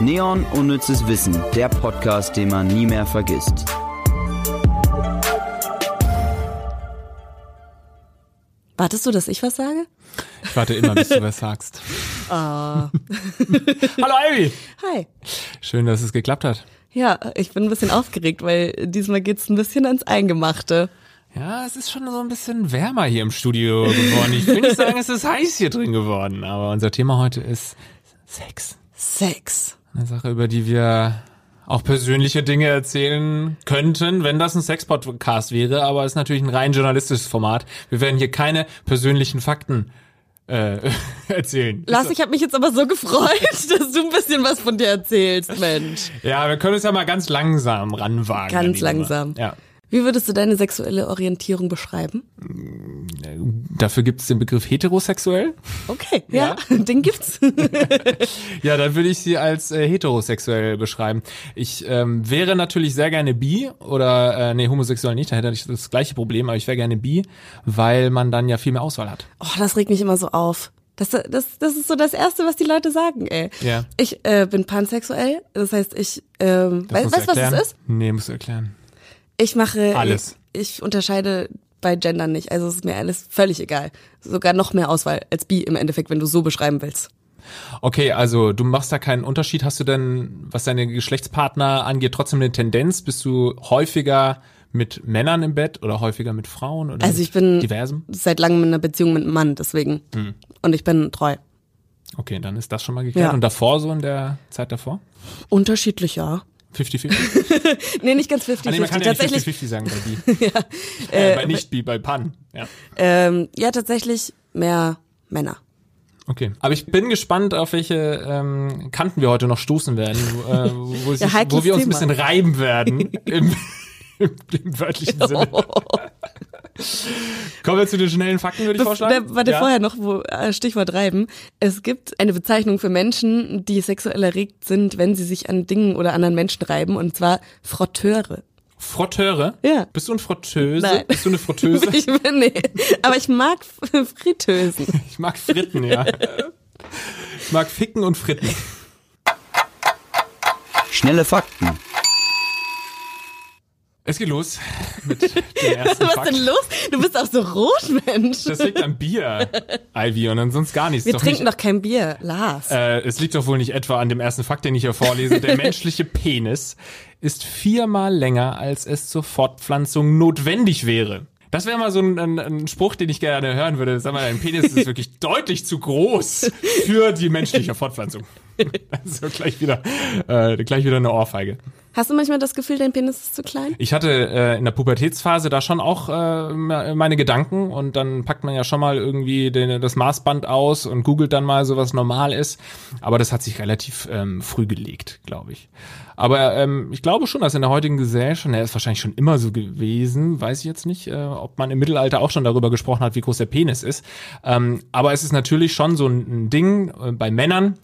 Neon Unnützes Wissen, der Podcast, den man nie mehr vergisst. Wartest du, dass ich was sage? Ich warte immer, bis du was sagst. Ah. Hallo Ivy! Hi. Schön, dass es geklappt hat. Ja, ich bin ein bisschen aufgeregt, weil diesmal geht's ein bisschen ans Eingemachte. Ja, es ist schon so ein bisschen wärmer hier im Studio geworden. Ich will nicht sagen, es ist heiß hier drin geworden, aber unser Thema heute ist Sex. Sex. Eine Sache, über die wir auch persönliche Dinge erzählen könnten, wenn das ein Sex-Podcast wäre, aber es ist natürlich ein rein journalistisches Format. Wir werden hier keine persönlichen Fakten äh, erzählen. Lars, ich habe mich jetzt aber so gefreut, dass du ein bisschen was von dir erzählst, Mensch. Ja, wir können uns ja mal ganz langsam ranwagen. Ganz langsam. Ja. Wie würdest du deine sexuelle Orientierung beschreiben? Dafür gibt es den Begriff heterosexuell. Okay, ja, den gibt's. Ja, dann würde ich sie als äh, heterosexuell beschreiben. Ich ähm, wäre natürlich sehr gerne bi oder äh, nee, homosexuell nicht, da hätte ich das gleiche Problem, aber ich wäre gerne bi, weil man dann ja viel mehr Auswahl hat. Oh, das regt mich immer so auf. Das, das, das ist so das Erste, was die Leute sagen, ey. Ja. Ich äh, bin pansexuell, das heißt, ich ähm, weißt du was das ist? Nee, musst du erklären. Ich mache Alles. Ich, ich unterscheide bei Gendern nicht, also es ist mir alles völlig egal. Sogar noch mehr Auswahl als bi im Endeffekt, wenn du so beschreiben willst. Okay, also du machst da keinen Unterschied. Hast du denn, was deine Geschlechtspartner angeht, trotzdem eine Tendenz? Bist du häufiger mit Männern im Bett oder häufiger mit Frauen oder Also ich bin diversem? seit langem in einer Beziehung mit einem Mann, deswegen. Hm. Und ich bin treu. Okay, dann ist das schon mal geklärt. Ja. Und davor so in der Zeit davor? Unterschiedlich, ja. 50-50? Nee, nicht ganz 50-50. Ah, nee, man kann ja nicht tatsächlich, 50-50 sagen bei Bi. äh, bei nicht Bi, bei Pan. Ja. ähm, ja, tatsächlich mehr Männer. Okay. Aber ich bin gespannt, auf welche ähm, Kanten wir heute noch stoßen werden, wo, äh, wo, sich, heikles wo wir uns ein bisschen reiben werden im, im, im wörtlichen Sinne. Kommen wir zu den schnellen Fakten, würde ich Bef- vorschlagen. da- Warte, Ja? vorher noch, wo äh, Stichwort reiben. Es gibt eine Bezeichnung für Menschen, die sexuell erregt sind, wenn sie sich an Dingen oder anderen Menschen reiben, und zwar Frotteure. Frotteure? Ja. Bist du ein Frotteuse? Nein. Bist du eine Frotteuse? Ich bin, nee, aber ich mag Fritteusen. Ich mag Fritten, ja. Ich mag Ficken und Fritten. Schnelle Fakten. Es geht los mit dem ersten Was Fakt. denn los? Du bist auch so rot, Mensch. Das liegt am Bier, Ivy, und ansonsten gar nichts. Wir Doch trinken nicht, doch kein Bier, Lars. Äh, es liegt doch wohl nicht etwa an dem ersten Fakt, den ich hier vorlese. Der menschliche Penis ist viermal länger, als es zur Fortpflanzung notwendig wäre. Das wäre mal so ein, ein, ein Spruch, den ich gerne hören würde. Sag mal, dein Penis ist wirklich deutlich zu groß für die menschliche Fortpflanzung. Also gleich wieder, äh, gleich wieder eine Ohrfeige. Hast du manchmal das Gefühl, dein Penis ist zu klein? Ich hatte äh, in der Pubertätsphase da schon auch äh, meine Gedanken und dann packt man ja schon mal irgendwie den, das Maßband aus und googelt dann mal so, was normal ist. Aber das hat sich relativ ähm, früh gelegt, glaube ich. Aber ähm, ich glaube schon, dass in der heutigen Gesellschaft, er ist wahrscheinlich schon immer so gewesen, weiß ich jetzt nicht, äh, ob man im Mittelalter auch schon darüber gesprochen hat, wie groß der Penis ist. Ähm, aber es ist natürlich schon so ein, ein Ding äh, bei Männern,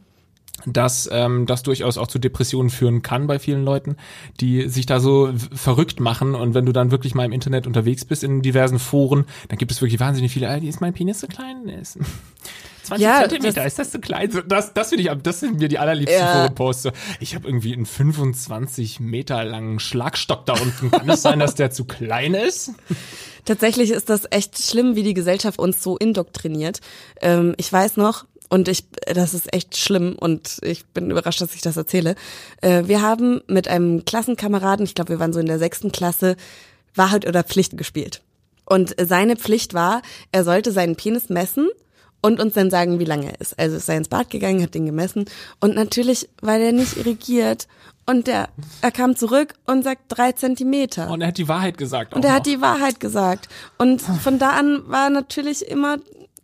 dass ähm, das durchaus auch zu Depressionen führen kann bei vielen Leuten, die sich da so verrückt machen und wenn du dann wirklich mal im Internet unterwegs bist in diversen Foren, dann gibt es wirklich wahnsinnig viele, ist mein Penis so klein? Nee, Ist 20 Ja, Zentimeter, das- ist das so klein? Das, das finde ich, das sind mir die allerliebsten Ja. Forenposts. Ich habe irgendwie einen 25 Meter langen Schlagstock da unten. Kann es sein, dass der zu klein ist? Tatsächlich ist das echt schlimm, wie die Gesellschaft uns so indoktriniert. Ähm, ich weiß noch, und ich, das ist echt schlimm und ich bin überrascht, dass ich das erzähle. Äh, wir haben mit einem Klassenkameraden, ich glaube, wir waren so in der sechsten Klasse, Wahrheit oder Pflicht gespielt. Und seine Pflicht war, er sollte seinen Penis messen und uns dann sagen, wie lange er ist. Also ist er ins Bad gegangen, hat den gemessen und natürlich war der nicht irrigiert und der, er kam zurück und sagt drei Zentimeter. Und er hat die Wahrheit gesagt. Und er noch. hat die Wahrheit gesagt. Und von da an war natürlich immer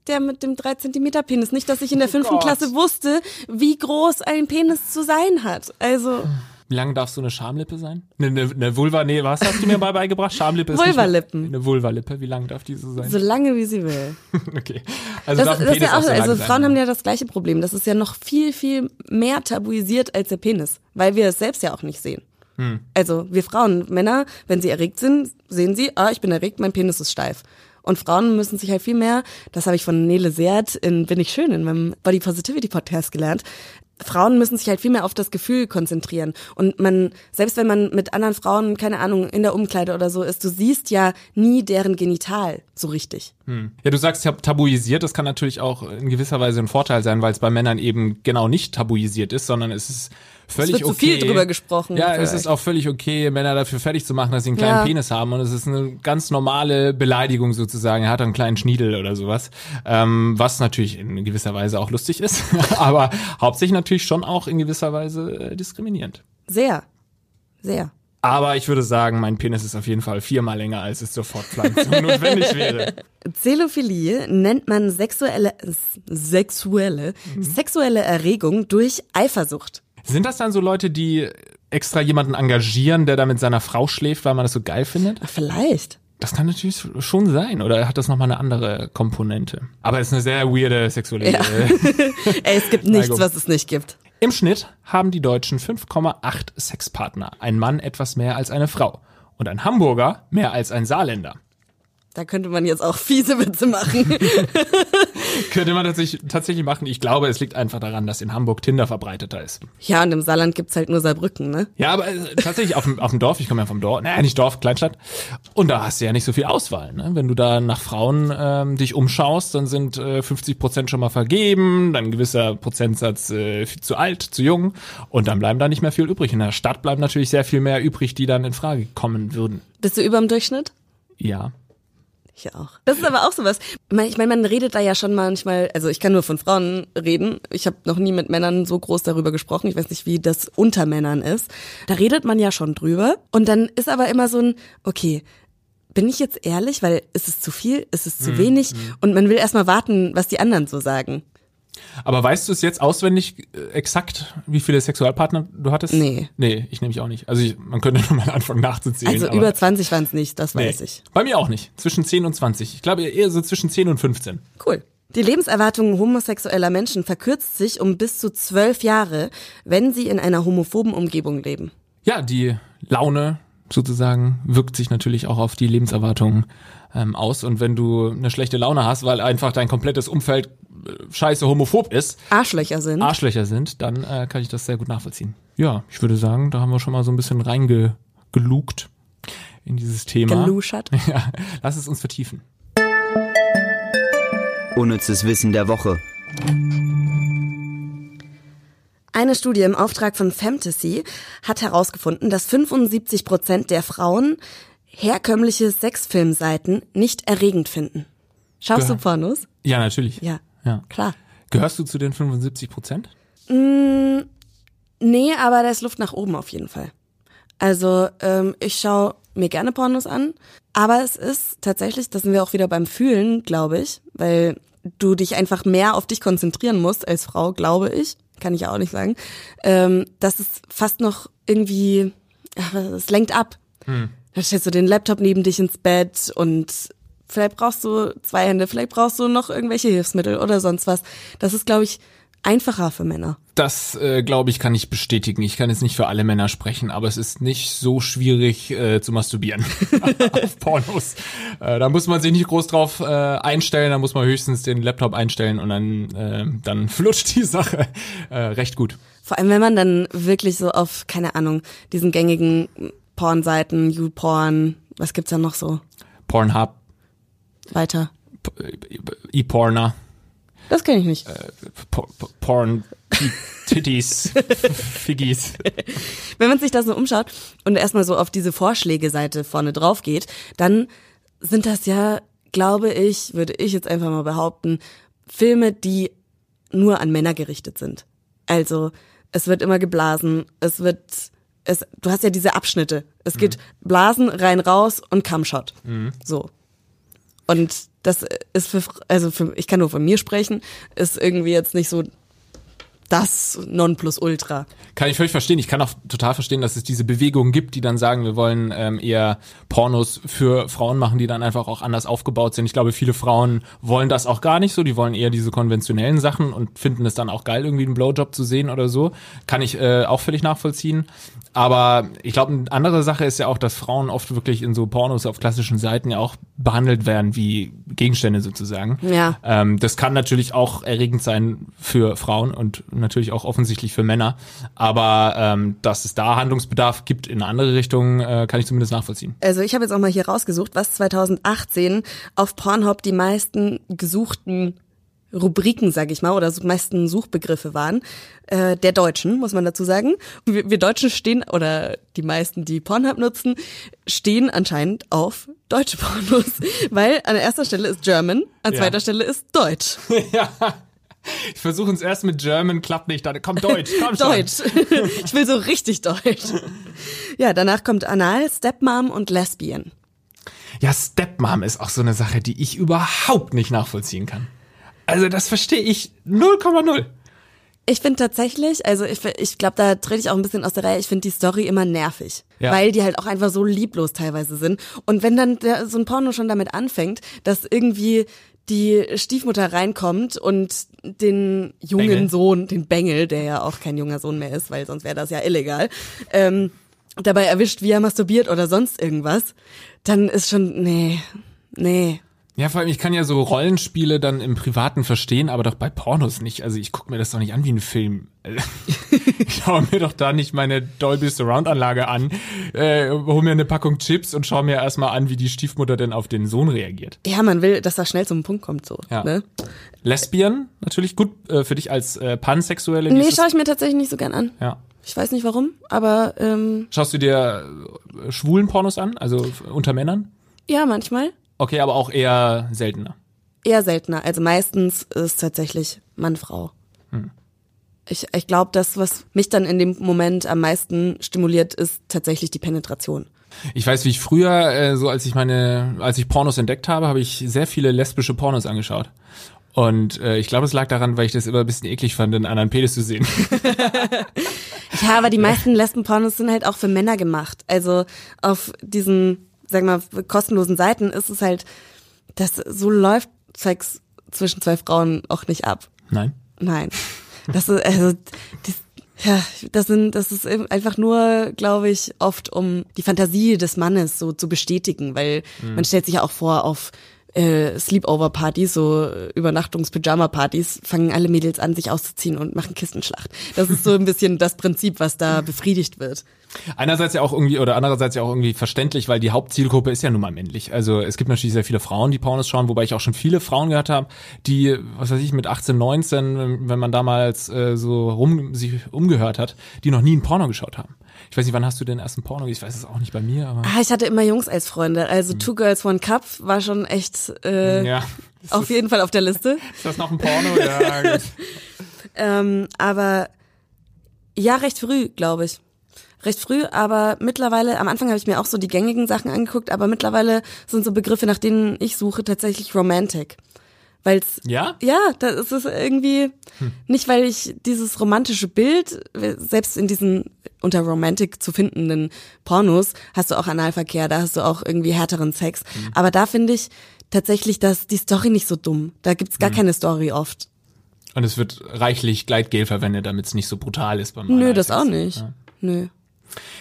der mit dem 3 Zentimeter Penis. Nicht, dass ich in der fünften Gott. Klasse wusste, wie groß ein Penis zu sein hat. Also Wie lang darf so eine Schamlippe sein? Eine, eine, eine Vulva, nee, was hast du mir mal beigebracht? Schamlippe ist Vulvalippen. Eine Vulvalippe, wie lang darf die so sein? so lange wie sie will. Okay. Also Das, das ja auch, so lang also sein. Frauen haben ja das gleiche Problem. Das ist ja noch viel, viel mehr tabuisiert als der Penis, weil wir es selbst ja auch nicht sehen. Hm. Also wir Frauen, Männer, wenn sie erregt sind, sehen sie, ah, ich bin erregt, mein Penis ist steif. Und Frauen müssen sich halt viel mehr, das habe ich von Nele Seert in Bin ich schön, in meinem Body Positivity Podcast gelernt, Frauen müssen sich halt viel mehr auf das Gefühl konzentrieren. Und man, selbst wenn man mit anderen Frauen, keine Ahnung, in der Umkleide oder so ist, du siehst ja nie deren Genital so richtig. Hm. Ja, du sagst tabuisiert, das kann natürlich auch in gewisser Weise ein Vorteil sein, weil es bei Männern eben genau nicht tabuisiert ist, sondern es ist völlig es wird okay. zu viel drüber gesprochen. Ja, es ist auch völlig okay, Männer dafür fertig zu machen, dass sie einen kleinen Ja. Penis haben und es ist eine ganz normale Beleidigung sozusagen. Er hat einen kleinen Schniedel oder sowas, ähm, was natürlich in gewisser Weise auch lustig ist, aber hauptsächlich natürlich schon auch in gewisser Weise äh, diskriminierend. Sehr. Sehr. Aber ich würde sagen, mein Penis ist auf jeden Fall viermal länger, als es zur Fortpflanzung notwendig wäre. Zelophilie nennt man sexuelle, sexuelle, Mhm. sexuelle Erregung durch Eifersucht. Sind das dann so Leute, die extra jemanden engagieren, der da mit seiner Frau schläft, weil man das so geil findet? Ach, vielleicht. Das kann natürlich schon sein. Oder hat das nochmal eine andere Komponente? Aber es ist eine sehr weirde sexuelle. Ja. Ey, es gibt nichts, was es nicht gibt. Im Schnitt haben die Deutschen 5,8 Sexpartner. Ein Mann etwas mehr als eine Frau. Und ein Hamburger mehr als ein Saarländer. Da könnte man jetzt auch fiese Witze machen. Könnte man tatsächlich, tatsächlich machen. Ich glaube, es liegt einfach daran, dass in Hamburg Tinder verbreiteter ist. ja, und im Saarland gibt's halt nur Saarbrücken, ne? Ja, aber äh, tatsächlich auf dem, auf dem Dorf, ich komme ja vom Dorf, naja, nicht Dorf, Kleinstadt. Und da hast du ja nicht so viel Auswahl. Ne? Wenn du da nach Frauen ähm, dich umschaust, dann sind äh, 50 Prozent schon mal vergeben, dann ein gewisser Prozentsatz äh, viel zu alt, zu jung und dann bleiben da nicht mehr viel übrig. In der Stadt bleiben natürlich sehr viel mehr übrig, die dann in Frage kommen würden. Bist du überm Durchschnitt? Ja. Ich auch. Das ist aber auch sowas. Ich meine, man redet da ja schon manchmal, also ich kann nur von Frauen reden. Ich habe noch nie mit Männern so groß darüber gesprochen. Ich weiß nicht, wie das unter Männern ist. Da redet man ja schon drüber. Und dann ist aber immer so ein, okay, bin ich jetzt ehrlich, weil ist es zu viel, ist es zu wenig? Und man will erstmal warten, was die anderen so sagen. Aber weißt du es jetzt auswendig äh, exakt, wie viele Sexualpartner du hattest? Nee. Nee, ich nämlich auch nicht. Also ich, man könnte nochmal anfangen nachzuzählen. Also über 20 waren es nicht, das Nee. weiß ich. Bei mir auch nicht. Zwischen 10 und 20. Ich glaube eher so zwischen 10 und 15. Cool. Die Lebenserwartung homosexueller Menschen verkürzt sich um bis zu zwölf Jahre, wenn sie in einer homophoben Umgebung leben. Ja, die Laune sozusagen wirkt sich natürlich auch auf die Lebenserwartung ähm, aus. Und wenn du eine schlechte Laune hast, weil einfach dein komplettes Umfeld äh, scheiße homophob ist, Arschlöcher sind. Arschlöcher sind, dann äh, kann ich das sehr gut nachvollziehen. Ja, ich würde sagen, da haben wir schon mal so ein bisschen reingelugt in dieses Thema. Geluschert. Ja, lass es uns vertiefen. Unnützes Wissen der Woche. Eine Studie im Auftrag von Fantasy hat herausgefunden, dass 75 Prozent der Frauen herkömmliche Sexfilmseiten nicht erregend finden. Schaust du Gehör- Pornos? Ja, natürlich. Ja, ja. klar. Gehörst du zu den 75 Prozent? Nee, aber da ist Luft nach oben auf jeden Fall. Also ähm, ich schaue mir gerne Pornos an, aber es ist tatsächlich, da sind wir auch wieder beim Fühlen, glaube ich, weil du dich einfach mehr auf dich konzentrieren musst als Frau, glaube ich, kann ich auch nicht sagen. Ähm, das ist fast noch irgendwie, ach, es lenkt ab. Da stellst du den Laptop neben dich ins Bett und vielleicht brauchst du zwei Hände, vielleicht brauchst du noch irgendwelche Hilfsmittel oder sonst was. Das ist, glaube ich, einfacher für Männer. Das, äh, glaube ich, kann ich bestätigen. Ich kann jetzt nicht für alle Männer sprechen, aber es ist nicht so schwierig äh, zu masturbieren auf Pornos. Äh, da muss man sich nicht groß drauf äh, einstellen, da muss man höchstens den Laptop einstellen und dann, äh, dann flutscht die Sache äh, recht gut. Vor allem, wenn man dann wirklich so auf, keine Ahnung, diesen gängigen Pornseiten, YouPorn, was gibt's da noch so Pornhub, weiter? P- ePorner, Das kenne ich nicht. P- Porn, Titties, Figgies. Wenn man sich da so umschaut und erstmal so auf diese Vorschläge-Seite vorne drauf geht, dann sind das ja, glaube ich, würde ich jetzt einfach mal behaupten, Filme, die nur an Männer gerichtet sind. Also, es wird immer geblasen, es wird, es, du hast ja diese Abschnitte. Es geht Blasen, rein, raus und Cumshot. So. Und das ist für, also für, ich kann nur von mir sprechen, ist irgendwie jetzt nicht so das Nonplusultra. Kann ich völlig verstehen. Ich kann auch total verstehen, dass es diese Bewegungen gibt, die dann sagen, wir wollen ähm, eher Pornos für Frauen machen, die dann einfach auch anders aufgebaut sind. Ich glaube, viele Frauen wollen das auch gar nicht so. Die wollen eher diese konventionellen Sachen und finden es dann auch geil, irgendwie einen Blowjob zu sehen oder so. Kann ich äh, auch völlig nachvollziehen. Aber ich glaube, eine andere Sache ist ja auch, dass Frauen oft wirklich in so Pornos auf klassischen Seiten ja auch behandelt werden wie Gegenstände sozusagen. Ja. Ähm, das kann natürlich auch erregend sein für Frauen und natürlich auch offensichtlich für Männer. Aber ähm, dass es da Handlungsbedarf gibt in andere Richtung, äh, kann ich zumindest nachvollziehen. Also ich habe jetzt auch mal hier rausgesucht, was 2018 auf Pornhub die meisten gesuchten Rubriken, sage ich mal, oder so meisten Suchbegriffe waren, äh, der Deutschen, muss man dazu sagen. Wir, wir Deutschen stehen, oder die meisten, die Pornhub nutzen, stehen anscheinend auf deutsche Pornos, weil an erster Stelle ist German, an Ja. zweiter Stelle ist Deutsch. ja. Ich versuche es erst mit German, klappt nicht. Dann komm Deutsch, komm schon. Deutsch. ich will so richtig Deutsch. Ja, danach kommt Anal, Stepmom und Lesbian. Ja, Stepmom ist auch so eine Sache, die ich überhaupt nicht nachvollziehen kann. Also das verstehe ich 0,0. Ich finde tatsächlich, also ich, ich glaube, da trete ich auch ein bisschen aus der Reihe, ich finde die Story immer nervig. Ja. Weil die halt auch einfach so lieblos teilweise sind. Und wenn dann der, so ein Porno schon damit anfängt, dass irgendwie die Stiefmutter reinkommt und den jungen Bengel. Sohn, den Bengel, der ja auch kein junger Sohn mehr ist, weil sonst wäre das ja illegal, ähm, dabei erwischt, wie er masturbiert oder sonst irgendwas, dann ist schon, nee, nee. Ja, vor allem, ich kann ja so Rollenspiele dann im Privaten verstehen, aber doch bei Pornos nicht. Also ich gucke mir das doch nicht an wie ein Film. ich schaue mir doch da nicht meine Dolby Surround Anlage an, äh, hol mir eine Packung Chips und schau mir erstmal an, wie die Stiefmutter denn auf den Sohn reagiert. Ja, man will, dass das schnell zum Punkt kommt, so. Ja. Ne? Lesbian, natürlich gut äh, für dich als äh, Pansexuelle. Nee, schaue ich mir tatsächlich nicht so gern an. ja. Ich weiß nicht warum, aber ähm, Schaust du dir äh, schwulen Pornos an, also unter Männern? ja, manchmal. Okay, aber auch eher seltener. Eher seltener. Also meistens ist tatsächlich Mann-Frau. Hm. Ich, ich glaube, das, was mich dann in dem Moment am meisten stimuliert, ist tatsächlich die Penetration. Ich weiß, wie ich früher, äh, so als ich meine, als ich Pornos entdeckt habe, habe ich sehr viele lesbische Pornos angeschaut. Und äh, ich glaube, es lag daran, weil ich das immer ein bisschen eklig fand, einen anderen Penis zu sehen. Ja, aber die meisten Lesben-Pornos sind halt auch für Männer gemacht. Also auf diesen, sag mal, kostenlosen Seiten ist es halt, das so läuft Sex zwischen zwei Frauen auch nicht ab. Nein. Nein. Das ist, also, das, ja, das sind, das ist einfach nur, glaube ich, oft um die Fantasie des Mannes so zu bestätigen, weil man stellt sich ja auch vor, auf äh, Sleepover-Partys, so Übernachtungs-Pyjama-Partys, fangen alle Mädels an, sich auszuziehen und machen Kissenschlacht. Das ist so ein bisschen das Prinzip, was da befriedigt wird. Einerseits ja auch irgendwie oder andererseits ja auch irgendwie verständlich, weil die Hauptzielgruppe ist ja nun mal männlich. Also es gibt natürlich sehr viele Frauen, die Pornos schauen, wobei ich auch schon viele Frauen gehört habe, die, was weiß ich, mit 18, 19, wenn man damals äh, so rum sich umgehört hat, die noch nie ein Porno geschaut haben. Ich weiß nicht, wann hast du den ersten Porno? Ich weiß es auch nicht bei mir, aber Ah, ich hatte immer Jungs als Freunde. Also Two Girls, One Cup war schon echt äh, ja. auf jeden Fall auf der Liste. Ist das noch ein Porno? Ja, gut. Ähm, aber ja, recht früh, glaube ich. Recht früh, aber mittlerweile, am Anfang habe ich mir auch so die gängigen Sachen angeguckt, aber mittlerweile sind so Begriffe, nach denen ich suche, tatsächlich Romantic. Weil's, Ja? ja, das ist es irgendwie, nicht weil ich dieses romantische Bild, selbst in diesen unter Romantic zu findenden Pornos, hast du auch Analverkehr, da hast du auch irgendwie härteren Sex. Aber da finde ich tatsächlich, dass die Story nicht so dumm. Da gibt's gar keine Story oft. Und es wird reichlich Gleitgel verwendet, damit es nicht so brutal ist beim Nö, das auch nicht. Nö.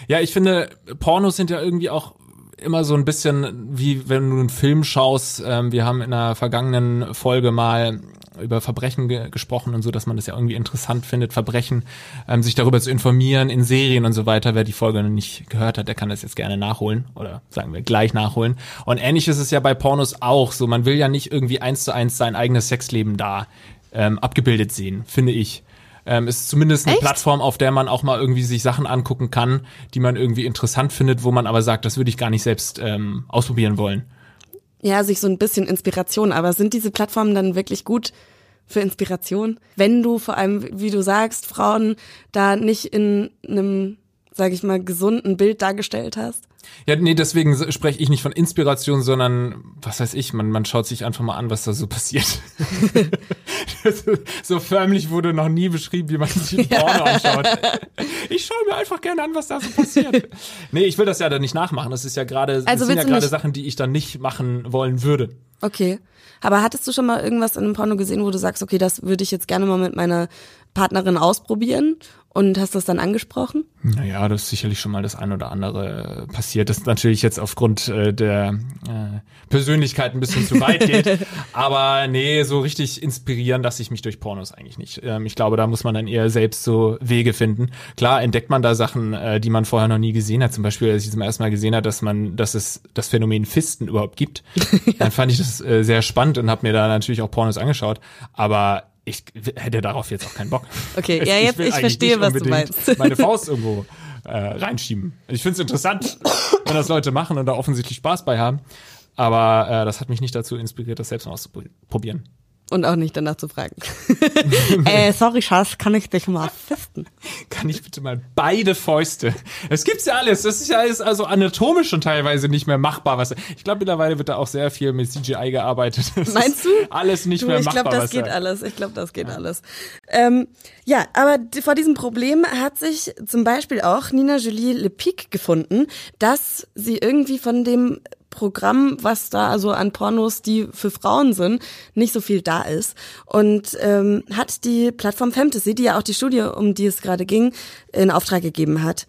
Ja, ich finde, Pornos sind ja irgendwie auch immer so ein bisschen wie wenn du einen Film schaust. Ähm, wir haben in einer vergangenen Folge mal über Verbrechen ge gesprochen und so, dass man das ja irgendwie interessant findet, Verbrechen, ähm, sich darüber zu informieren in Serien und so weiter. Wer die Folge noch nicht gehört hat, der kann das jetzt gerne nachholen oder sagen wir gleich nachholen. Und ähnlich ist es ja bei Pornos auch so. Man will ja nicht irgendwie eins zu eins sein eigenes Sexleben da ähm, abgebildet sehen, finde ich. Ähm, ist zumindest eine Echt? Plattform, auf der man auch mal irgendwie sich Sachen angucken kann, die man irgendwie interessant findet, wo man aber sagt, das würde ich gar nicht selbst ähm, ausprobieren wollen. Ja, sich so ein bisschen Inspiration. Aber sind diese Plattformen dann wirklich gut für Inspiration? Wenn du vor allem, wie du sagst, Frauen da nicht in einem, sag ich mal, gesunden Bild dargestellt hast? Ja, nee, deswegen spreche ich nicht von Inspiration, sondern was weiß ich, man, man schaut sich einfach mal an, was da so passiert. so förmlich wurde noch nie beschrieben, wie man sich ein Porno anschaut. Ich schaue mir einfach gerne an, was da so passiert. Nee, ich will das ja dann nicht nachmachen. Das ist ja gerade, das Also sind ja gerade Sachen, die ich dann nicht machen wollen würde. Okay. Aber hattest du schon mal irgendwas in einem Porno gesehen, wo du sagst, okay, das würde ich jetzt gerne mal mit meiner Partnerin ausprobieren? Und hast das dann angesprochen? Naja, das ist sicherlich schon mal das ein oder andere passiert. Das ist natürlich jetzt aufgrund äh, der äh, Persönlichkeit ein bisschen zu weit geht. Aber nee, so richtig inspirieren lasse ich mich durch Pornos eigentlich nicht. Ähm, ich glaube, da muss man dann eher selbst so Wege finden. Klar entdeckt man da Sachen, äh, die man vorher noch nie gesehen hat. Zum Beispiel, als ich zum ersten Mal gesehen habe, dass man, dass es das Phänomen Fisten überhaupt gibt. ja. Dann fand ich das äh, sehr spannend und habe mir da natürlich auch Pornos angeschaut. Aber ich hätte darauf jetzt auch keinen Bock. Okay, ja, jetzt ich, ich verstehe, was du meinst. meine Faust irgendwo äh, reinschieben. Ich finde es interessant, wenn das Leute machen und da offensichtlich Spaß bei haben. Aber äh, das hat mich nicht dazu inspiriert, das selbst mal auszuprobieren. Und auch nicht danach zu fragen. äh, sorry, Schatz, kann ich dich mal fisten? Kann ich bitte mal beide Fäuste? Es gibt's ja alles. Das ist ja alles also anatomisch schon teilweise nicht mehr machbar. Was, ich glaube, mittlerweile wird da auch sehr viel mit CGI gearbeitet. Das Meinst du? Alles nicht du, mehr machbar. Ich glaube, das geht alles. Ich glaube, das geht ja. alles. Ja, aber vor diesem Problem hat sich zum Beispiel auch Nina Julie Lepic gefunden, dass sie irgendwie von dem Programm, was da also an Pornos, die für Frauen sind, nicht so viel da ist. Und ähm, hat die Plattform Fantasy, die ja auch die Studie, um die es gerade ging, in Auftrag gegeben hat,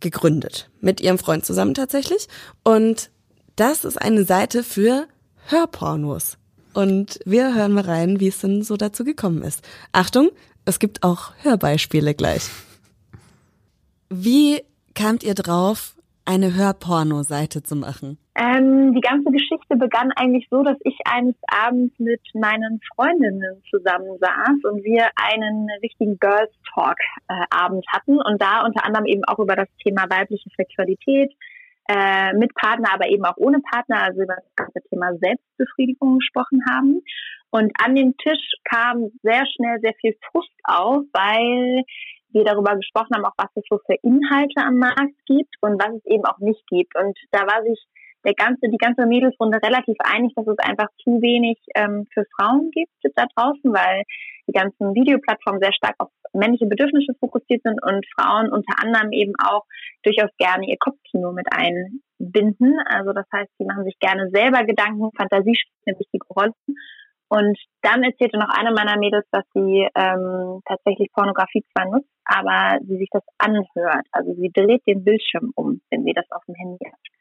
gegründet. Mit ihrem Freund zusammen tatsächlich. Und das ist eine Seite für Hörpornos. Und wir hören mal rein, wie es denn so dazu gekommen ist. Achtung, es gibt auch Hörbeispiele gleich. Wie kamt ihr drauf, eine Hörporno-Seite zu machen? Ähm, die ganze Geschichte begann eigentlich so, dass ich eines Abends mit meinen Freundinnen zusammen saß und wir einen richtigen Girls Talk äh, Abend hatten und da unter anderem eben auch über das Thema weibliche Sexualität äh, mit Partner, aber eben auch ohne Partner, also über das ganze Thema Selbstbefriedigung gesprochen haben. Und an den Tisch kam sehr schnell sehr viel Frust auf, weil wir darüber gesprochen haben, auch was es so für Inhalte am Markt gibt und was es eben auch nicht gibt. Und da war sich der ganze, die ganze Mädelsrunde relativ einig, dass es einfach zu wenig ähm, für Frauen gibt da draußen, weil die ganzen Videoplattformen sehr stark auf männliche Bedürfnisse fokussiert sind und Frauen unter anderem eben auch durchaus gerne ihr Kopfkino mit einbinden. Also das heißt, sie machen sich gerne selber Gedanken, Fantasie spielt eine wichtige Rolle. Und dann erzählte noch eine meiner Mädels, dass sie ähm, tatsächlich Pornografie zwar nutzt, aber sie sich das anhört. Also sie dreht den Bildschirm um, wenn sie das auf dem Handy hat.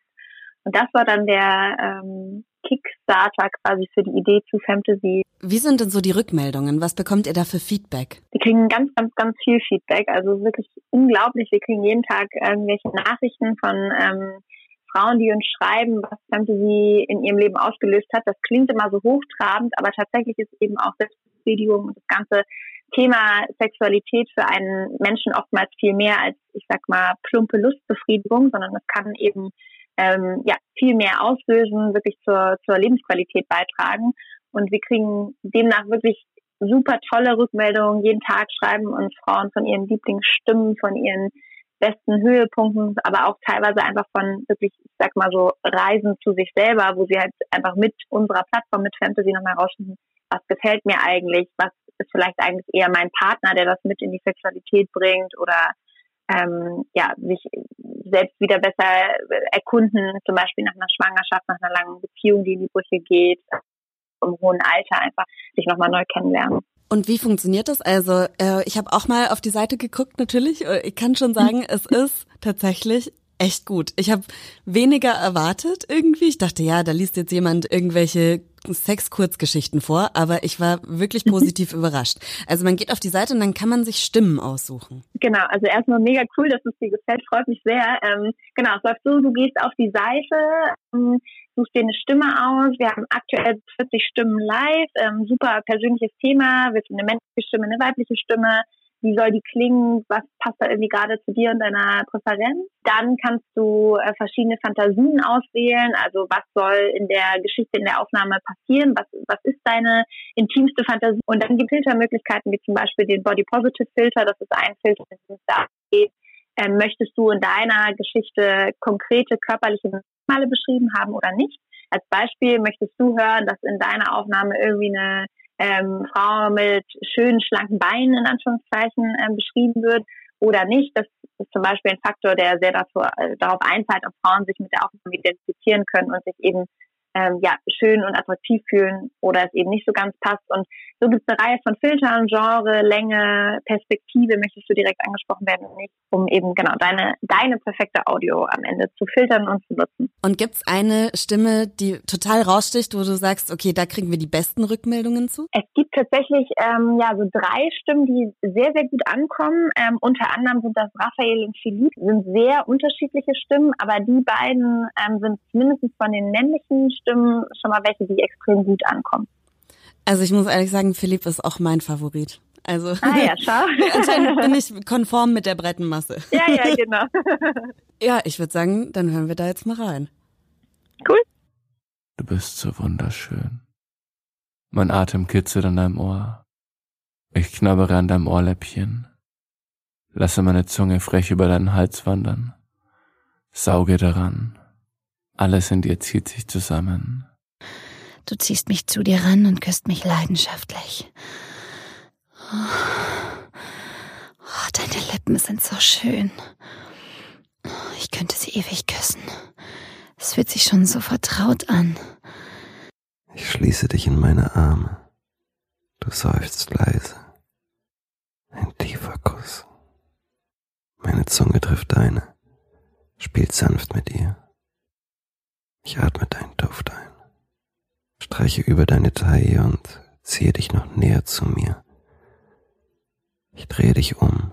Und das war dann der ähm, Kickstarter quasi für die Idee zu Fantasy. Wie sind denn so die Rückmeldungen? Was bekommt ihr da für Feedback? Wir kriegen ganz, ganz, ganz viel Feedback. Also wirklich unglaublich. Wir kriegen jeden Tag irgendwelche Nachrichten von ähm, Frauen, die uns schreiben, was Fantasy in ihrem Leben ausgelöst hat. Das klingt immer so hochtrabend, aber tatsächlich ist eben auch Selbstbefriedigung und das ganze Thema Sexualität für einen Menschen oftmals viel mehr als, ich sag mal, plumpe Lustbefriedigung, sondern es kann eben ähm, ja, viel mehr auslösen, wirklich zur, zur Lebensqualität beitragen. Und wir kriegen demnach wirklich super tolle Rückmeldungen. Jeden Tag schreiben uns Frauen von ihren Lieblingsstimmen, von ihren besten Höhepunkten, aber auch teilweise einfach von wirklich, ich sag mal so, Reisen zu sich selber, wo sie halt einfach mit unserer Plattform, mit Fantasy nochmal rausfinden, was gefällt mir eigentlich, was ist vielleicht eigentlich eher mein Partner, der das mit in die Sexualität bringt oder ähm, ja, sich selbst wieder besser erkunden, zum Beispiel nach einer Schwangerschaft, nach einer langen Beziehung, die in die Brüche geht, im hohen Alter einfach sich nochmal neu kennenlernen. Und wie funktioniert das? Also äh, ich habe auch mal auf die Seite geguckt natürlich. Äh, ich kann schon sagen, es ist tatsächlich echt gut. Ich habe weniger erwartet irgendwie. Ich dachte, ja, da liest jetzt jemand irgendwelche Sex-Kurzgeschichten vor, aber ich war wirklich mhm. positiv überrascht. Also man geht auf die Seite und dann kann man sich Stimmen aussuchen. Genau, also erstmal mega cool, dass es dir gefällt, freut mich sehr. Ähm, genau, es läuft so, du gehst auf die Seite, ähm, suchst dir eine Stimme aus. Wir haben aktuell 40 Stimmen live, ähm, super persönliches Thema, wird eine männliche Stimme, eine weibliche Stimme, wie soll die klingen, was passt da irgendwie gerade zu dir und deiner Präferenz. Dann kannst du äh, verschiedene Fantasien auswählen, also was soll in der Geschichte, in der Aufnahme passieren, was, was ist deine intimste Fantasie. Und dann gibt es Filtermöglichkeiten, wie zum Beispiel den Body Positive Filter, das ist ein Filter, der es da geht, ähm, möchtest du in deiner Geschichte konkrete körperliche Merkmale beschrieben haben oder nicht. Als Beispiel möchtest du hören, dass in deiner Aufnahme irgendwie eine ähm, Frau mit schönen, schlanken Beinen in Anführungszeichen ähm, beschrieben wird oder nicht. Das ist zum Beispiel ein Faktor, der sehr dazu, äh, darauf einzahlt, ob Frauen sich mit der Aufnahme identifizieren können und sich eben ähm, ja, schön und attraktiv fühlen oder es eben nicht so ganz passt. Und so gibt es eine Reihe von Filtern, Genre, Länge, Perspektive, möchtest du direkt angesprochen werden oder nicht, um eben genau deine, deine perfekte Audio am Ende zu filtern und zu nutzen. Und gibt's eine Stimme, die total raussticht, wo du sagst, okay, da kriegen wir die besten Rückmeldungen zu? Es gibt tatsächlich ähm, ja so drei Stimmen, die sehr, sehr gut ankommen. Ähm, unter anderem sind das Raphael und Philippe, sind sehr unterschiedliche Stimmen, aber die beiden ähm, sind mindestens von den männlichen Stimmen schon mal welche, die extrem gut ankommen. Also ich muss ehrlich sagen, Philipp ist auch mein Favorit. Also ah, ja, schau. anscheinend bin ich konform mit der breiten Masse. Ja, ja, genau. ja, ich würde sagen, dann hören wir da jetzt mal rein. Cool. Du bist so wunderschön. Mein Atem kitzelt an deinem Ohr. Ich knabbere an deinem Ohrläppchen. Lasse meine Zunge frech über deinen Hals wandern. Sauge daran. Alles in dir zieht sich zusammen. Du ziehst mich zu dir ran und küsst mich leidenschaftlich. Oh, oh, deine Lippen sind so schön. Ich könnte sie ewig küssen. Es fühlt sich schon so vertraut an. Ich schließe dich in meine Arme. Du seufzt leise. Ein tiefer Kuss. Meine Zunge trifft deine, spielt sanft mit ihr. Ich atme deinen Duft ein, streiche über deine Taille und ziehe dich noch näher zu mir. Ich drehe dich um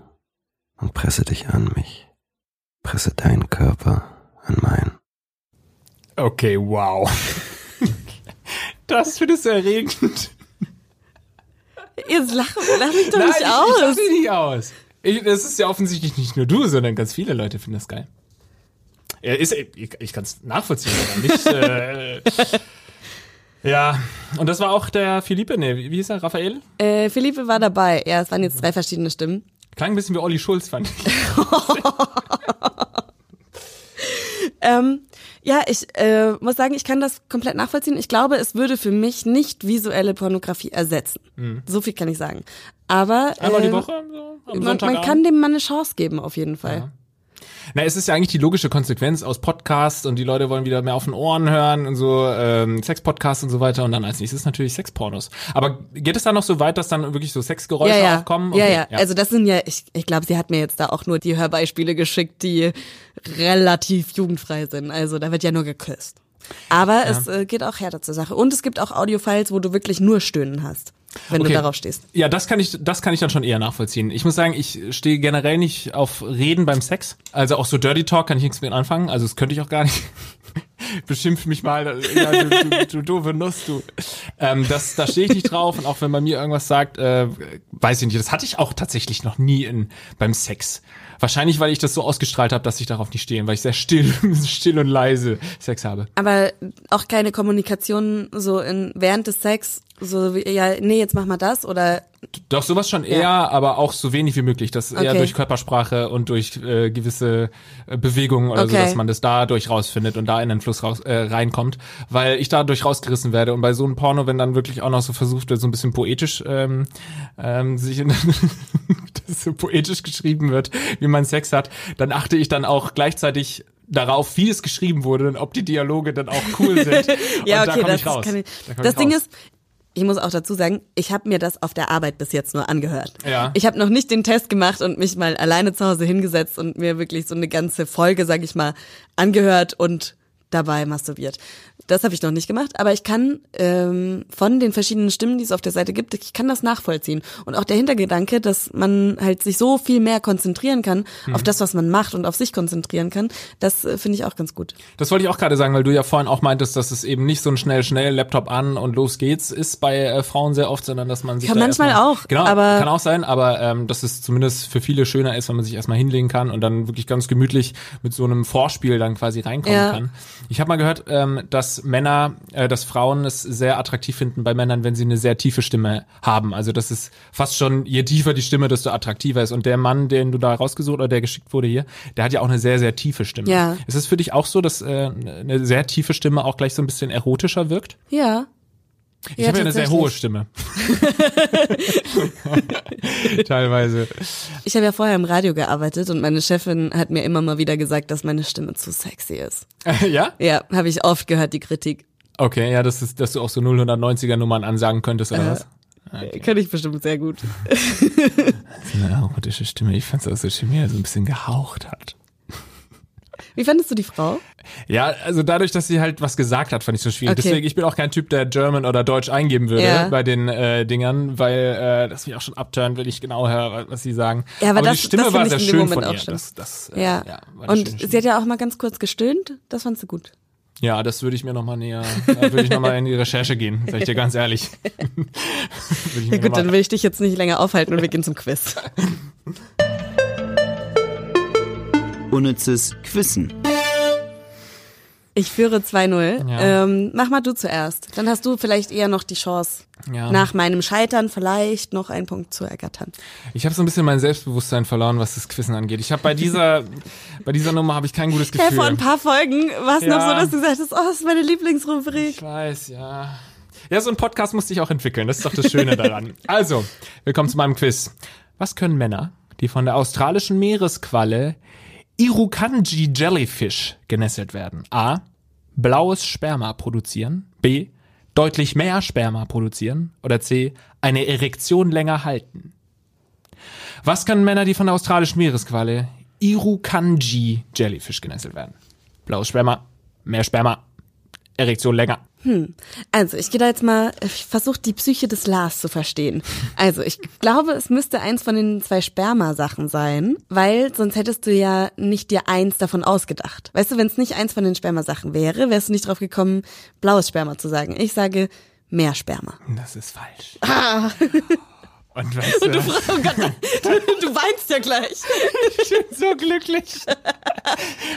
und presse dich an mich, presse deinen Körper an meinen. Okay, wow. Das findest du erregend. Jetzt lach, lach mich doch Nein, nicht ich, aus. ich lass dich nicht aus. Ich, das ist ja offensichtlich nicht nur du, sondern ganz viele Leute finden das geil. Er ist, ich, ich kann es nachvollziehen, nicht. äh, ja, und das war auch der Philippe, nee, wie hieß er, Raphael? Äh, Philippe war dabei. Ja, es waren jetzt drei verschiedene Stimmen. Klang ein bisschen wie Olli Schulz, fand ich. Ähm, ja, ich äh, muss sagen, ich kann das komplett nachvollziehen. Ich glaube, es würde für mich nicht visuelle Pornografie ersetzen. So viel kann ich sagen. Aber Mhm. Einmal die äh, Woche, so, am man, man kann dem Mann eine Chance geben, auf jeden Fall. Ja. Na, es ist ja eigentlich die logische Konsequenz aus Podcasts und die Leute wollen wieder mehr auf den Ohren hören und so ähm, Sexpodcasts und so weiter und dann als nächstes natürlich Sexpornos. Aber geht es dann noch so weit, dass dann wirklich so Sexgeräusche ja, ja. aufkommen? Ja, Okay, ja, Also das sind ja, ich, ich glaube, sie hat mir jetzt da auch nur die Hörbeispiele geschickt, die relativ jugendfrei sind. Also da wird ja nur geküsst. Aber es äh, geht auch härter zur Sache. Und es gibt auch Audiofiles, wo du wirklich nur Stöhnen hast, wenn Okay. du darauf stehst. Ja, das kann ich, das kann ich dann schon eher nachvollziehen. Ich muss sagen, ich stehe generell nicht auf Reden beim Sex. Also auch so Dirty Talk kann ich nichts mit anfangen. Also das könnte ich auch gar nicht. Beschimpf mich mal, ja, du, du, du doofe Nuss, du. Ähm, das, da stehe ich nicht drauf. Und auch wenn man mir irgendwas sagt, äh, weiß ich nicht. Das hatte ich auch tatsächlich noch nie in, beim Sex. Wahrscheinlich, weil ich das so ausgestrahlt habe, dass ich darauf nicht stehe, weil ich sehr still, still und leise Sex habe. Aber auch keine Kommunikation so in während des Sex, so wie, ja, nee, jetzt mach mal das oder Doch, sowas schon eher, aber auch so wenig wie möglich. Das eher Okay. durch Körpersprache und durch äh, gewisse äh, Bewegungen oder so, Okay. dass man das dadurch rausfindet und da in den Fluss raus, äh, reinkommt. Weil ich dadurch rausgerissen werde. Und bei so einem Porno, wenn dann wirklich auch noch so versucht wird, so ein bisschen poetisch ähm, ähm, sich in, das so poetisch geschrieben wird, wie man Sex hat, dann achte ich dann auch gleichzeitig darauf, wie es geschrieben wurde und ob die Dialoge dann auch cool sind. ja, und da okay, komm das ich raus. ich. Da Das ich Ding raus. ist, ich muss auch dazu sagen, ich habe mir das auf der Arbeit bis jetzt nur angehört. Ja. Ich habe noch nicht den Test gemacht und mich mal alleine zu Hause hingesetzt und mir wirklich so eine ganze Folge, sag ich mal, angehört und dabei masturbiert. Das habe ich noch nicht gemacht, aber ich kann ähm, von den verschiedenen Stimmen, die es auf der Seite gibt, ich kann das nachvollziehen. Und auch der Hintergedanke, dass man halt sich so viel mehr konzentrieren kann auf das, was man macht und auf sich konzentrieren kann, das äh, finde ich auch ganz gut. Das wollte ich auch gerade sagen, weil du ja vorhin auch meintest, dass es eben nicht so ein schnell, schnell Laptop an und los geht's ist bei äh, Frauen sehr oft, sondern dass man sich Kann manchmal erstmal- auch, genau, aber- kann auch sein, aber ähm, dass es zumindest für viele schöner ist, wenn man sich erstmal hinlegen kann und dann wirklich ganz gemütlich mit so einem Vorspiel dann quasi reinkommen Ja. kann. Ich habe mal gehört, ähm, dass Männer, äh, dass Frauen es sehr attraktiv finden bei Männern, wenn sie eine sehr tiefe Stimme haben. Also das ist fast schon, je tiefer die Stimme, desto attraktiver ist. Und der Mann, den du da rausgesucht oder der geschickt wurde hier, der hat ja auch eine sehr, sehr tiefe Stimme. Ja. Ist es für dich auch so, dass äh, eine sehr tiefe Stimme auch gleich so ein bisschen erotischer wirkt? Ja. Ich Ja, habe ja eine sehr hohe Stimme. Teilweise. Ich habe ja vorher im Radio gearbeitet und meine Chefin hat mir immer mal wieder gesagt, dass meine Stimme zu sexy ist. ja? Ja, habe ich oft gehört, die Kritik. Okay, ja, das ist, dass du auch so 090er Nummern ansagen könntest, oder Äh, was? Kann ich bestimmt sehr gut. Eine erotische Stimme. Ich fand's auch so schön, wie er so ein bisschen gehaucht hat. Wie fandest du die Frau? Ja, also dadurch, dass sie halt was gesagt hat, fand ich so schwierig. Okay. Deswegen, ich bin auch kein Typ, der German oder Deutsch eingeben würde Ja. bei den äh, Dingern, weil äh, das mich auch schon abturnt, wenn ich genau höre, was sie sagen. Ja, aber das- die Stimme das war sehr schön von Moment ihr. schön. Das, das, äh, Ja. war eine Und schöne sie Stimme. hat ja auch mal ganz kurz gestöhnt. Das fandst du gut. Ja, das würde ich mir nochmal näher, da würde ich nochmal in die Recherche gehen, sag ich dir ganz ehrlich. Ja gut, dann will ich dich jetzt nicht länger aufhalten und wir gehen zum Quiz. Unnützes Quissen. Ich führe 2-0. Ja. Ähm, mach mal du zuerst. Dann hast du vielleicht eher noch die Chance, Ja. nach meinem Scheitern vielleicht noch einen Punkt zu ergattern. Ich habe so ein bisschen mein Selbstbewusstsein verloren, was das Quissen angeht. Ich habe bei dieser, bei dieser Nummer habe ich kein gutes Gefühl. Hey, vor ein paar Folgen war es Ja. noch so, dass du gesagt hast, oh, das ist meine Lieblingsrubrik. Ich weiß, ja. Ja, so ein Podcast musste ich auch entwickeln. Das ist doch das Schöne daran. Also, willkommen zu meinem Quiz. Was können Männer, die von der australischen Meeresqualle Irukandji Jellyfish genesselt werden? A. Blaues Sperma produzieren. B. Deutlich mehr Sperma produzieren. Oder C. Eine Erektion länger halten. Was können Männer, die von der australischen Meeresqualle Irukandji Jellyfish genesselt werden? Blaues Sperma, mehr Sperma, Erektion länger. Also, ich gehe da jetzt mal, ich versuche die Psyche des Lars zu verstehen. Also, ich glaube, es müsste eins von den zwei Sperma-Sachen sein, weil sonst hättest du ja nicht dir eins davon ausgedacht. Weißt du, wenn es nicht eins von den Sperma-Sachen wäre, wärst du nicht drauf gekommen, blaues Sperma zu sagen. Ich sage mehr Sperma. Das ist falsch. Und weißt du, Oh Gott, du weinst ja gleich. ich bin so glücklich.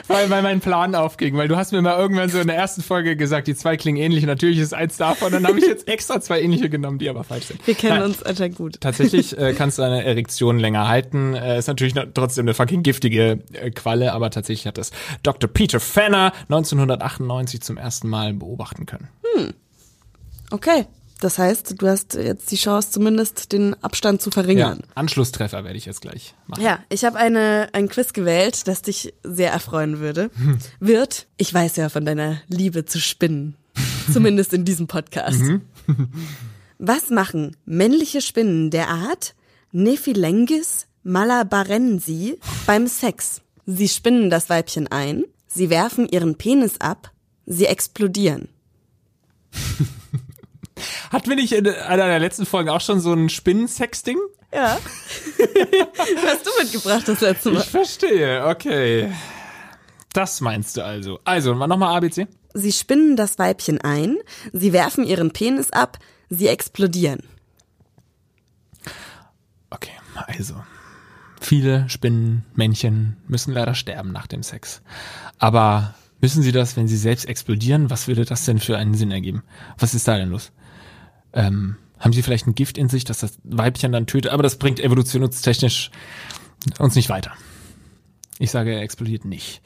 weil, weil mein Plan aufging. Weil du hast mir mal irgendwann so in der ersten Folge gesagt, die zwei klingen ähnlich. Natürlich ist eins davon. Dann habe ich jetzt extra zwei ähnliche genommen, die aber falsch sind. Wir kennen Nein. uns anscheinend gut. Tatsächlich äh, kannst du eine Erektion länger halten. Äh, ist natürlich trotzdem eine fucking giftige äh, Qualle, aber tatsächlich hat das Dr. Peter Fenner 1998 zum ersten Mal beobachten können. Okay. Das heißt, du hast jetzt die Chance, zumindest den Abstand zu Ja, verringern. Anschlusstreffer werde ich jetzt gleich machen. Ja, ich habe eine ein Quiz gewählt, das dich sehr erfreuen würde. Wird, ich weiß ja von deiner Liebe zu Spinnen, zumindest in diesem Podcast. Was machen männliche Spinnen der Art Nephilengis malabarensi beim Sex? Sie spinnen das Weibchen ein, sie werfen ihren Penis ab, sie explodieren. Hatten wir nicht in einer der letzten Folgen auch schon so ein Spinnensexting? Ja. Hast du mitgebracht das letzte Mal? Ich verstehe, okay. Das meinst du also. Also, nochmal ABC. Sie spinnen das Weibchen ein, sie werfen ihren Penis ab, sie explodieren. Okay, also. Viele Spinnenmännchen müssen leider sterben nach dem Sex. Aber müssen sie das, wenn sie selbst explodieren? Was würde das denn für einen Sinn ergeben? Was ist da denn los? Ähm, haben sie vielleicht ein Gift in sich, das das Weibchen dann tötet? Aber das bringt evolutionstechnisch uns nicht weiter. Ich sage, er explodiert nicht.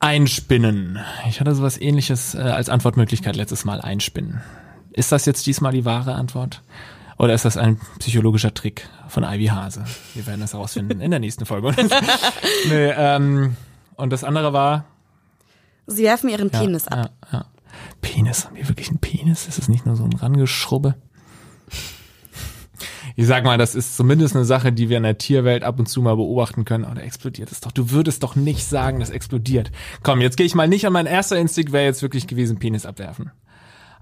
Einspinnen. Ich hatte sowas ähnliches äh, als Antwortmöglichkeit letztes Mal. Einspinnen. Ist das jetzt diesmal die wahre Antwort? Oder ist das ein psychologischer Trick von Ivy Hase? Wir werden das herausfinden in der nächsten Folge. nee, ähm, und das andere war. Sie werfen ihren Ja, Penis ab. Ja, ja. Penis, haben die wirklich einen Penis? Ist es nicht nur so ein Rangeschrubbe? Ich sag mal, das ist zumindest eine Sache, die wir in der Tierwelt ab und zu mal beobachten können. Oder explodiert es doch? Du würdest doch nicht sagen, das explodiert. Komm, jetzt gehe ich mal nicht an mein erster Instinkt, wäre jetzt wirklich gewesen, Penis abwerfen.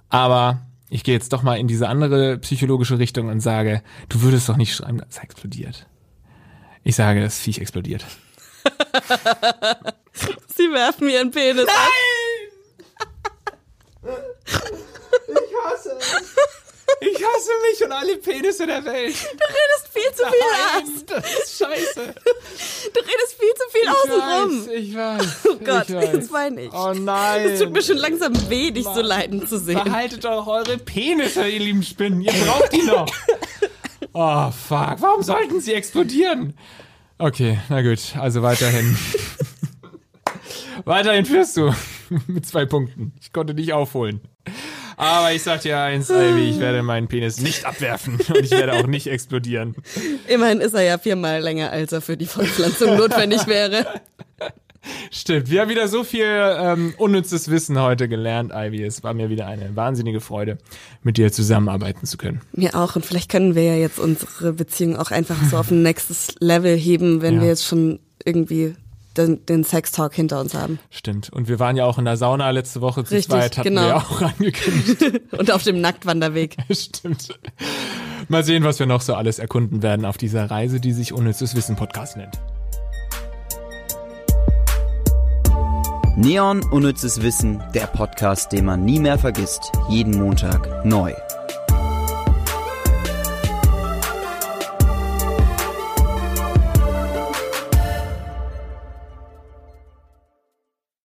Aber ich gehe jetzt doch mal in diese andere psychologische Richtung und sage, du würdest doch nicht schreiben, das explodiert. Ich sage, das Viech explodiert. Sie werfen ihren Penis ab. Ich hasse mich und alle Penisse der Welt. Du redest viel zu viel aus. das ist scheiße. Du redest viel zu viel außenrum. ich weiß. Oh Gott, ich weiß. jetzt weine ich. Oh nein. Es tut mir schon langsam weh, dich so leiden zu sehen. Behaltet doch eure Penisse, ihr lieben Spinnen. Ihr braucht die noch. Oh, fuck. Warum sollten sie explodieren? Okay, na gut. Also weiterhin. weiterhin führst du. Mit zwei Punkten. Ich konnte dich aufholen. Aber ich sag dir eins, Ivy, ich werde meinen Penis nicht abwerfen und ich werde auch nicht explodieren. Immerhin ist er ja viermal länger, als er für die Fortpflanzung notwendig wäre. Stimmt, wir haben wieder so viel ähm, unnützes Wissen heute gelernt, Ivy. Es war mir wieder eine wahnsinnige Freude, mit dir zusammenarbeiten zu können. Mir auch. Und vielleicht können wir ja jetzt unsere Beziehung auch einfach so auf ein nächstes Level heben, wenn Ja. wir jetzt schon irgendwie den, den Sex-Talk hinter uns haben. Stimmt. Und wir waren ja auch in der Sauna letzte Woche zu Richtig, zweit, hatten genau. wir auch angekündigt. Und auf dem Nacktwanderweg. Stimmt. Mal sehen, was wir noch so alles erkunden werden auf dieser Reise, die sich Unnützes Wissen Podcast nennt. Neon Unnützes Wissen, der Podcast, den man nie mehr vergisst. Jeden Montag neu.